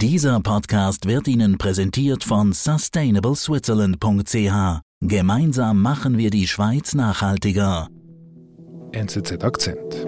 Dieser Podcast wird Ihnen präsentiert von sustainableswitzerland.ch. Gemeinsam machen wir die Schweiz nachhaltiger. NZZ Akzent.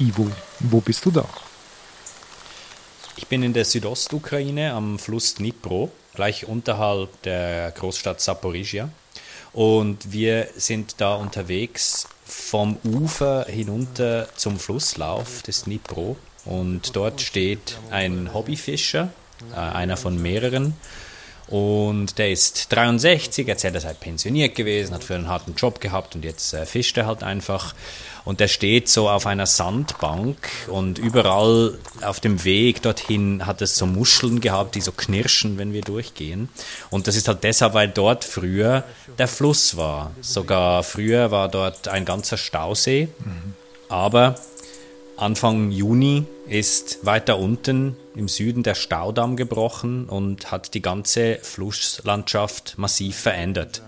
Ivo, wo bist du da? Ich bin in der Südostukraine am Fluss Dnipro, gleich unterhalb der Großstadt Saporizhia. Und wir sind da unterwegs vom Ufer hinunter zum Flusslauf des Dnipro. Und dort steht ein Hobbyfischer, äh, einer von mehreren. Und der ist 63, erzählt, er sei pensioniert gewesen, hat für einen harten Job gehabt und jetzt äh, fischt er halt einfach. Und der steht so auf einer Sandbank und überall auf dem Weg dorthin hat es so Muscheln gehabt, die so knirschen, wenn wir durchgehen. Und das ist halt deshalb, weil dort früher der Fluss war. Sogar früher war dort ein ganzer Stausee. Aber Anfang Juni ist weiter unten im Süden der Staudamm gebrochen und hat die ganze Flusslandschaft massiv verändert.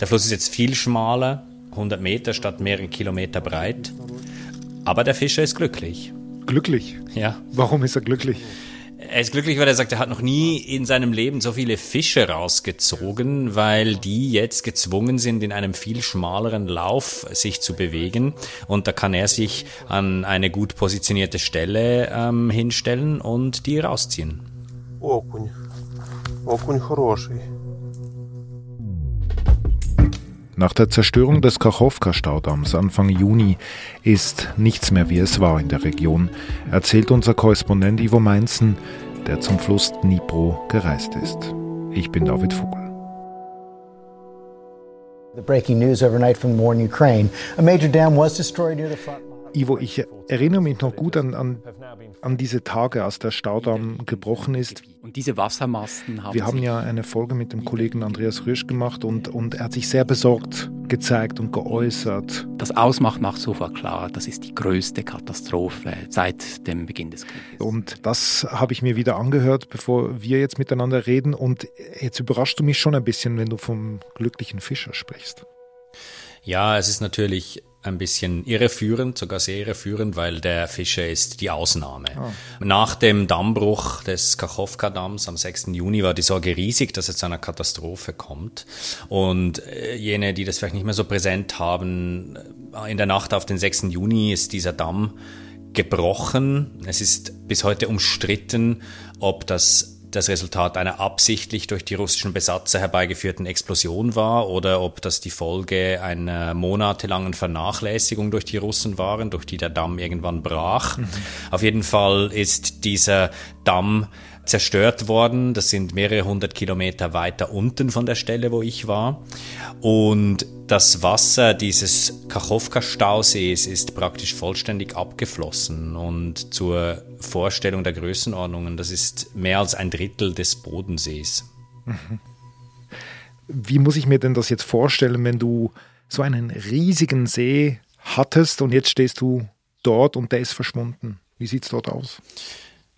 Der Fluss ist jetzt viel schmaler, 100 Meter statt mehreren Kilometer breit. Aber der Fischer ist glücklich. Glücklich? Ja. Warum ist er glücklich? Er ist glücklich, weil er sagt, er hat noch nie in seinem Leben so viele Fische rausgezogen, weil die jetzt gezwungen sind, in einem viel schmaleren Lauf sich zu bewegen. Und da kann er sich an eine gut positionierte Stelle ähm, hinstellen und die rausziehen. Окунь. Окунь хороший. Nach der Zerstörung des Kachowka-Staudamms Anfang Juni ist nichts mehr wie es war in der Region, erzählt unser Korrespondent Ivo Meinzen, der zum Fluss Dnipro gereist ist. Ich bin David Vogel. The breaking news overnight from the war in Ukraine. A major dam was destroyed near the front. Ivo, ich erinnere mich noch gut an, an, an diese Tage, als der Staudamm gebrochen ist. Und diese Wassermasten haben Wir haben ja eine Folge mit dem Kollegen Andreas Rüsch gemacht und, und er hat sich sehr besorgt gezeigt und geäußert. das Ausmacht macht sofort klar, das ist die größte Katastrophe seit dem Beginn des Krieges. Und das habe ich mir wieder angehört, bevor wir jetzt miteinander reden. Und jetzt überraschst du mich schon ein bisschen, wenn du vom glücklichen Fischer sprichst. Ja, es ist natürlich ein bisschen irreführend, sogar sehr irreführend, weil der Fischer ist die Ausnahme. Nach dem Dammbruch des Kachowka-Damms am 6. Juni war die Sorge riesig, dass es zu einer Katastrophe kommt. Und äh, jene, die das vielleicht nicht mehr so präsent haben, äh, in der Nacht auf den 6. Juni ist dieser Damm gebrochen. Es ist bis heute umstritten, ob das das Resultat einer absichtlich durch die russischen Besatzer herbeigeführten Explosion war oder ob das die Folge einer monatelangen Vernachlässigung durch die Russen waren, durch die der Damm irgendwann brach. Auf jeden Fall ist dieser Damm zerstört worden. Das sind mehrere hundert Kilometer weiter unten von der Stelle, wo ich war. Und das Wasser dieses Kachowka-Stausees ist praktisch vollständig abgeflossen. Und zur Vorstellung der Größenordnungen, das ist mehr als ein Drittel des Bodensees. Wie muss ich mir denn das jetzt vorstellen, wenn du so einen riesigen See hattest und jetzt stehst du dort und der ist verschwunden? Wie sieht es dort aus?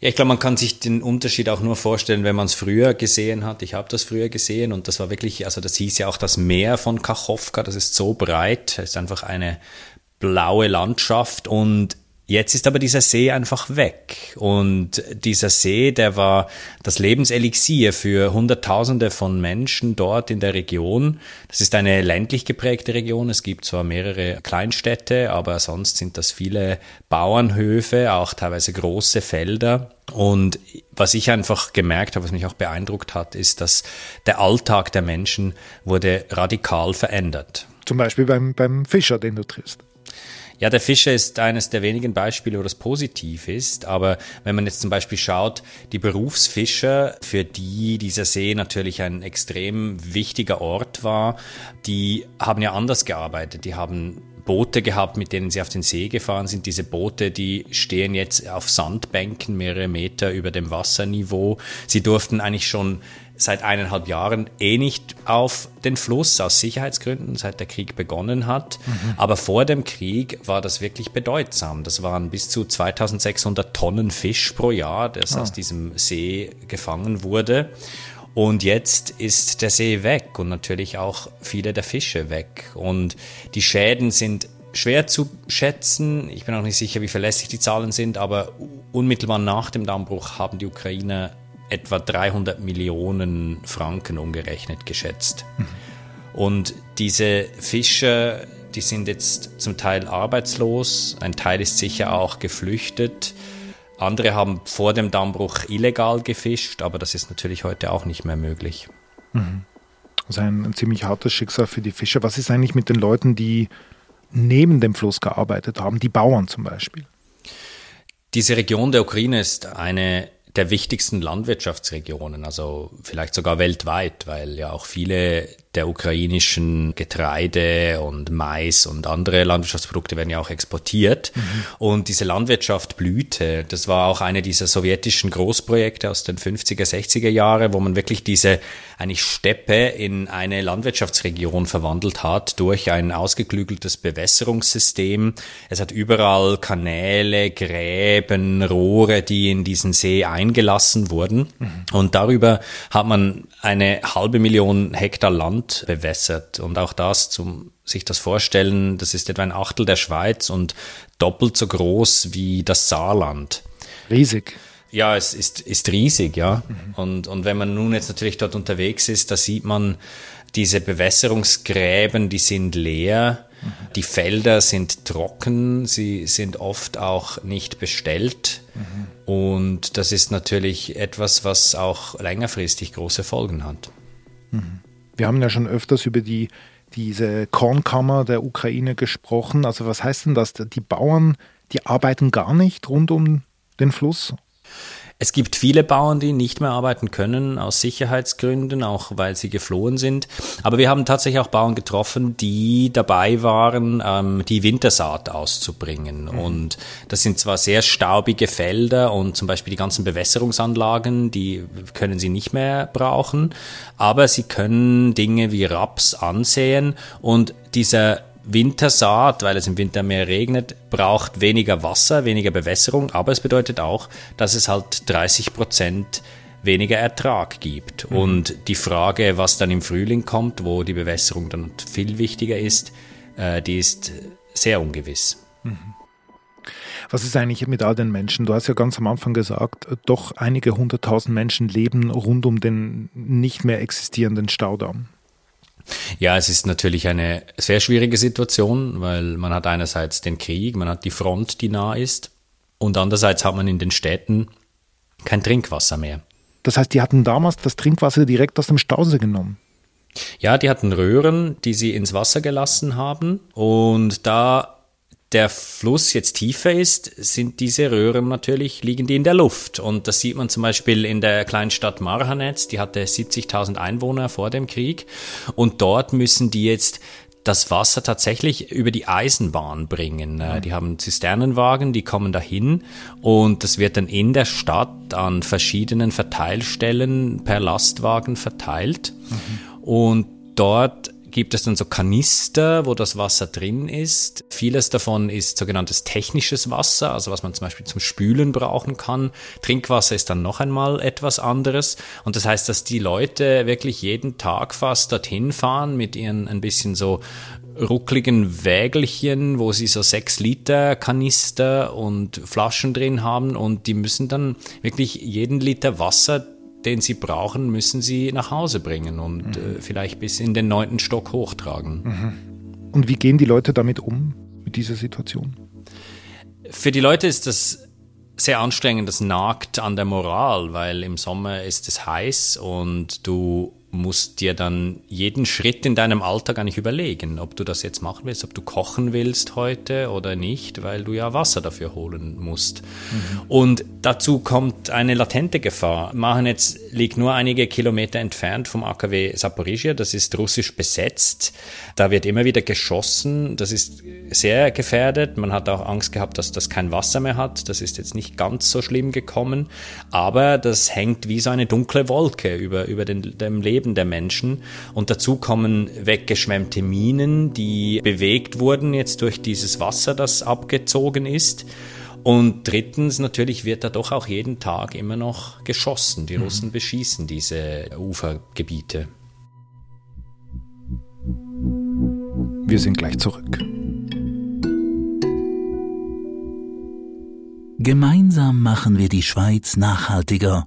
Ja, ich glaube, man kann sich den Unterschied auch nur vorstellen, wenn man es früher gesehen hat. Ich habe das früher gesehen und das war wirklich, also das hieß ja auch das Meer von Kachowka, das ist so breit, das ist einfach eine blaue Landschaft und Jetzt ist aber dieser See einfach weg. Und dieser See, der war das Lebenselixier für Hunderttausende von Menschen dort in der Region. Das ist eine ländlich geprägte Region. Es gibt zwar mehrere Kleinstädte, aber sonst sind das viele Bauernhöfe, auch teilweise große Felder. Und was ich einfach gemerkt habe, was mich auch beeindruckt hat, ist, dass der Alltag der Menschen wurde radikal verändert. Zum Beispiel beim, beim Fischer, den du triffst. Ja, der Fischer ist eines der wenigen Beispiele, wo das positiv ist. Aber wenn man jetzt zum Beispiel schaut, die Berufsfischer, für die dieser See natürlich ein extrem wichtiger Ort war, die haben ja anders gearbeitet. Die haben Boote gehabt, mit denen sie auf den See gefahren sind. Diese Boote, die stehen jetzt auf Sandbänken mehrere Meter über dem Wasserniveau. Sie durften eigentlich schon seit eineinhalb Jahren eh nicht auf den Fluss aus Sicherheitsgründen, seit der Krieg begonnen hat. Aber vor dem Krieg war das wirklich bedeutsam. Das waren bis zu 2600 Tonnen Fisch pro Jahr, das aus diesem See gefangen wurde. Und jetzt ist der See weg weg und natürlich auch viele der Fische weg. Und die Schäden sind schwer zu schätzen. Ich bin auch nicht sicher, wie verlässlich die Zahlen sind, aber unmittelbar nach dem Dammbruch haben die Ukrainer etwa 300 Millionen Franken umgerechnet geschätzt. Mhm. Und diese Fischer, die sind jetzt zum Teil arbeitslos, ein Teil ist sicher auch geflüchtet. Andere haben vor dem Dammbruch illegal gefischt, aber das ist natürlich heute auch nicht mehr möglich. Mhm. Ist ein, ein ziemlich hartes Schicksal für die Fischer. Was ist eigentlich mit den Leuten, die neben dem Fluss gearbeitet haben, die Bauern zum Beispiel? Diese Region der Ukraine ist eine der wichtigsten Landwirtschaftsregionen, also vielleicht sogar weltweit, weil ja auch viele der ukrainischen Getreide und Mais und andere Landwirtschaftsprodukte werden ja auch exportiert. Mhm. Und diese Landwirtschaft blühte. Das war auch eine dieser sowjetischen Großprojekte aus den 50er, 60er Jahre, wo man wirklich diese eigentlich Steppe in eine Landwirtschaftsregion verwandelt hat durch ein ausgeklügeltes Bewässerungssystem. Es hat überall Kanäle, Gräben, Rohre, die in diesen See eingelassen wurden. Mhm. Und darüber hat man eine halbe Million Hektar Land Land bewässert. Und auch das, zum sich das vorstellen, das ist etwa ein Achtel der Schweiz und doppelt so groß wie das Saarland. Riesig. Ja, es ist, ist riesig, ja. Mhm. Und, und wenn man nun jetzt natürlich dort unterwegs ist, da sieht man diese Bewässerungsgräben, die sind leer. Die Felder sind trocken, sie sind oft auch nicht bestellt. Mhm. Und das ist natürlich etwas, was auch längerfristig große Folgen hat. Mhm. Wir haben ja schon öfters über die, diese Kornkammer der Ukraine gesprochen. Also was heißt denn das? Die Bauern, die arbeiten gar nicht rund um den Fluss? Es gibt viele Bauern, die nicht mehr arbeiten können aus Sicherheitsgründen, auch weil sie geflohen sind. Aber wir haben tatsächlich auch Bauern getroffen, die dabei waren, ähm, die Wintersaat auszubringen. Mhm. Und das sind zwar sehr staubige Felder und zum Beispiel die ganzen Bewässerungsanlagen, die können sie nicht mehr brauchen, aber sie können Dinge wie Raps ansehen und dieser Wintersaat, weil es im Winter mehr regnet, braucht weniger Wasser, weniger Bewässerung, aber es bedeutet auch, dass es halt 30 Prozent weniger Ertrag gibt. Mhm. Und die Frage, was dann im Frühling kommt, wo die Bewässerung dann viel wichtiger ist, äh, die ist sehr ungewiss. Mhm. Was ist eigentlich mit all den Menschen? Du hast ja ganz am Anfang gesagt, doch einige hunderttausend Menschen leben rund um den nicht mehr existierenden Staudamm. Ja, es ist natürlich eine sehr schwierige Situation, weil man hat einerseits den Krieg, man hat die Front, die nah ist, und andererseits hat man in den Städten kein Trinkwasser mehr. Das heißt, die hatten damals das Trinkwasser direkt aus dem Stausee genommen. Ja, die hatten Röhren, die sie ins Wasser gelassen haben. Und da der Fluss jetzt tiefer ist, sind diese Röhren natürlich, liegen die in der Luft. Und das sieht man zum Beispiel in der kleinen Stadt Marhanetz, die hatte 70.000 Einwohner vor dem Krieg. Und dort müssen die jetzt das Wasser tatsächlich über die Eisenbahn bringen. Mhm. Die haben Zisternenwagen, die kommen dahin und das wird dann in der Stadt an verschiedenen Verteilstellen per Lastwagen verteilt. Mhm. Und dort gibt es dann so Kanister, wo das Wasser drin ist. Vieles davon ist sogenanntes technisches Wasser, also was man zum Beispiel zum Spülen brauchen kann. Trinkwasser ist dann noch einmal etwas anderes. Und das heißt, dass die Leute wirklich jeden Tag fast dorthin fahren mit ihren ein bisschen so ruckligen Wägelchen, wo sie so sechs Liter Kanister und Flaschen drin haben und die müssen dann wirklich jeden Liter Wasser den sie brauchen, müssen sie nach Hause bringen und mhm. äh, vielleicht bis in den neunten Stock hochtragen. Mhm. Und wie gehen die Leute damit um, mit dieser Situation? Für die Leute ist das sehr anstrengend, das nagt an der Moral, weil im Sommer ist es heiß und du musst dir dann jeden Schritt in deinem Alltag eigentlich überlegen, ob du das jetzt machen willst, ob du kochen willst heute oder nicht, weil du ja Wasser dafür holen musst. Mhm. Und dazu kommt eine latente Gefahr. Machenetz liegt nur einige Kilometer entfernt vom AKW Saporizhia, das ist russisch besetzt. Da wird immer wieder geschossen, das ist sehr gefährdet. Man hat auch Angst gehabt, dass das kein Wasser mehr hat. Das ist jetzt nicht ganz so schlimm gekommen, aber das hängt wie so eine dunkle Wolke über, über den, dem Leben Leben der Menschen. Und dazu kommen weggeschwemmte Minen, die bewegt wurden jetzt durch dieses Wasser, das abgezogen ist. Und drittens, natürlich wird da doch auch jeden Tag immer noch geschossen. Die mhm. Russen beschießen diese Ufergebiete. Wir sind gleich zurück. Gemeinsam machen wir die Schweiz nachhaltiger.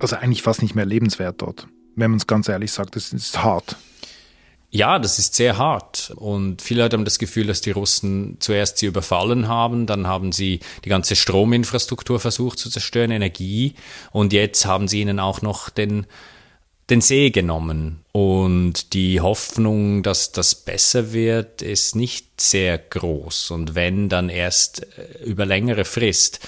Also eigentlich fast nicht mehr lebenswert dort. Wenn man es ganz ehrlich sagt, es ist hart. Ja, das ist sehr hart. Und viele Leute haben das Gefühl, dass die Russen zuerst sie überfallen haben, dann haben sie die ganze Strominfrastruktur versucht zu zerstören, Energie. Und jetzt haben sie ihnen auch noch den, den See genommen. Und die Hoffnung, dass das besser wird, ist nicht sehr groß. Und wenn, dann erst äh, über längere Frist.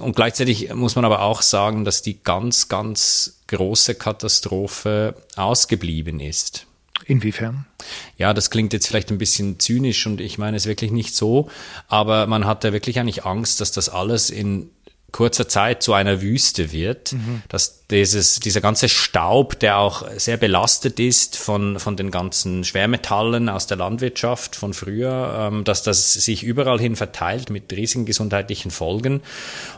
Und gleichzeitig muss man aber auch sagen, dass die ganz, ganz große Katastrophe ausgeblieben ist. Inwiefern? Ja, das klingt jetzt vielleicht ein bisschen zynisch und ich meine es wirklich nicht so, aber man hatte wirklich eigentlich Angst, dass das alles in kurzer Zeit zu einer Wüste wird, mhm. dass dieses, dieser ganze Staub, der auch sehr belastet ist von, von den ganzen Schwermetallen aus der Landwirtschaft von früher, ähm, dass das sich überall hin verteilt mit riesigen gesundheitlichen Folgen.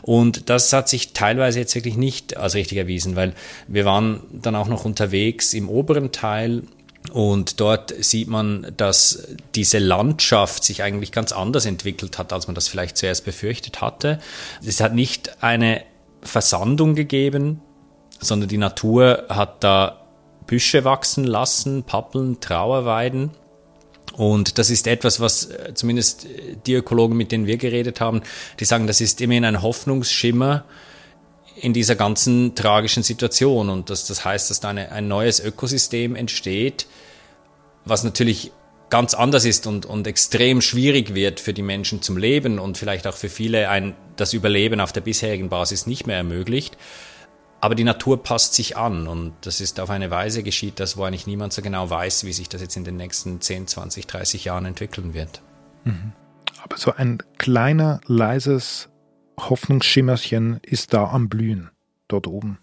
Und das hat sich teilweise jetzt wirklich nicht als richtig erwiesen, weil wir waren dann auch noch unterwegs im oberen Teil und dort sieht man, dass diese Landschaft sich eigentlich ganz anders entwickelt hat, als man das vielleicht zuerst befürchtet hatte. Es hat nicht eine Versandung gegeben, sondern die Natur hat da Büsche wachsen lassen, Pappeln, Trauerweiden. Und das ist etwas, was äh, zumindest die Ökologen, mit denen wir geredet haben, die sagen, das ist immerhin ein Hoffnungsschimmer, in dieser ganzen tragischen Situation. Und das, das heißt, dass da eine, ein neues Ökosystem entsteht, was natürlich ganz anders ist und, und extrem schwierig wird für die Menschen zum Leben und vielleicht auch für viele ein, das Überleben auf der bisherigen Basis nicht mehr ermöglicht. Aber die Natur passt sich an und das ist auf eine Weise geschieht, dass wo eigentlich niemand so genau weiß, wie sich das jetzt in den nächsten 10, 20, 30 Jahren entwickeln wird. Mhm. Aber so ein kleiner, leises Hoffnungsschimmerchen ist da am Blühen, dort oben.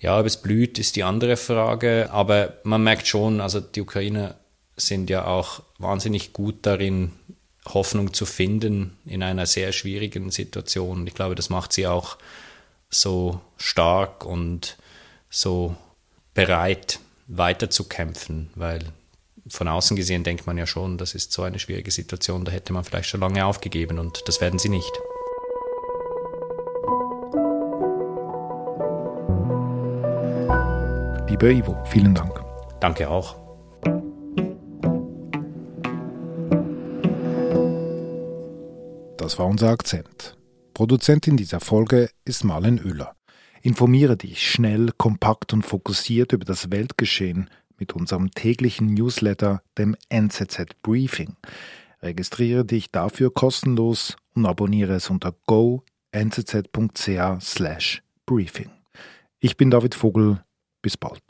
Ja, ob es blüht, ist die andere Frage. Aber man merkt schon, also die Ukrainer sind ja auch wahnsinnig gut darin, Hoffnung zu finden in einer sehr schwierigen Situation. Ich glaube, das macht sie auch so stark und so bereit, weiterzukämpfen, weil von außen gesehen denkt man ja schon, das ist so eine schwierige Situation, da hätte man vielleicht schon lange aufgegeben und das werden sie nicht. Lieber Ivo, vielen Dank. Danke auch. Das war unser Akzent. Produzentin dieser Folge ist Marlen Oehler. Informiere dich schnell, kompakt und fokussiert über das Weltgeschehen mit unserem täglichen Newsletter, dem NZZ Briefing. Registriere dich dafür kostenlos und abonniere es unter go.nzz.ch/briefing. Ich bin David Vogel. Bis bald.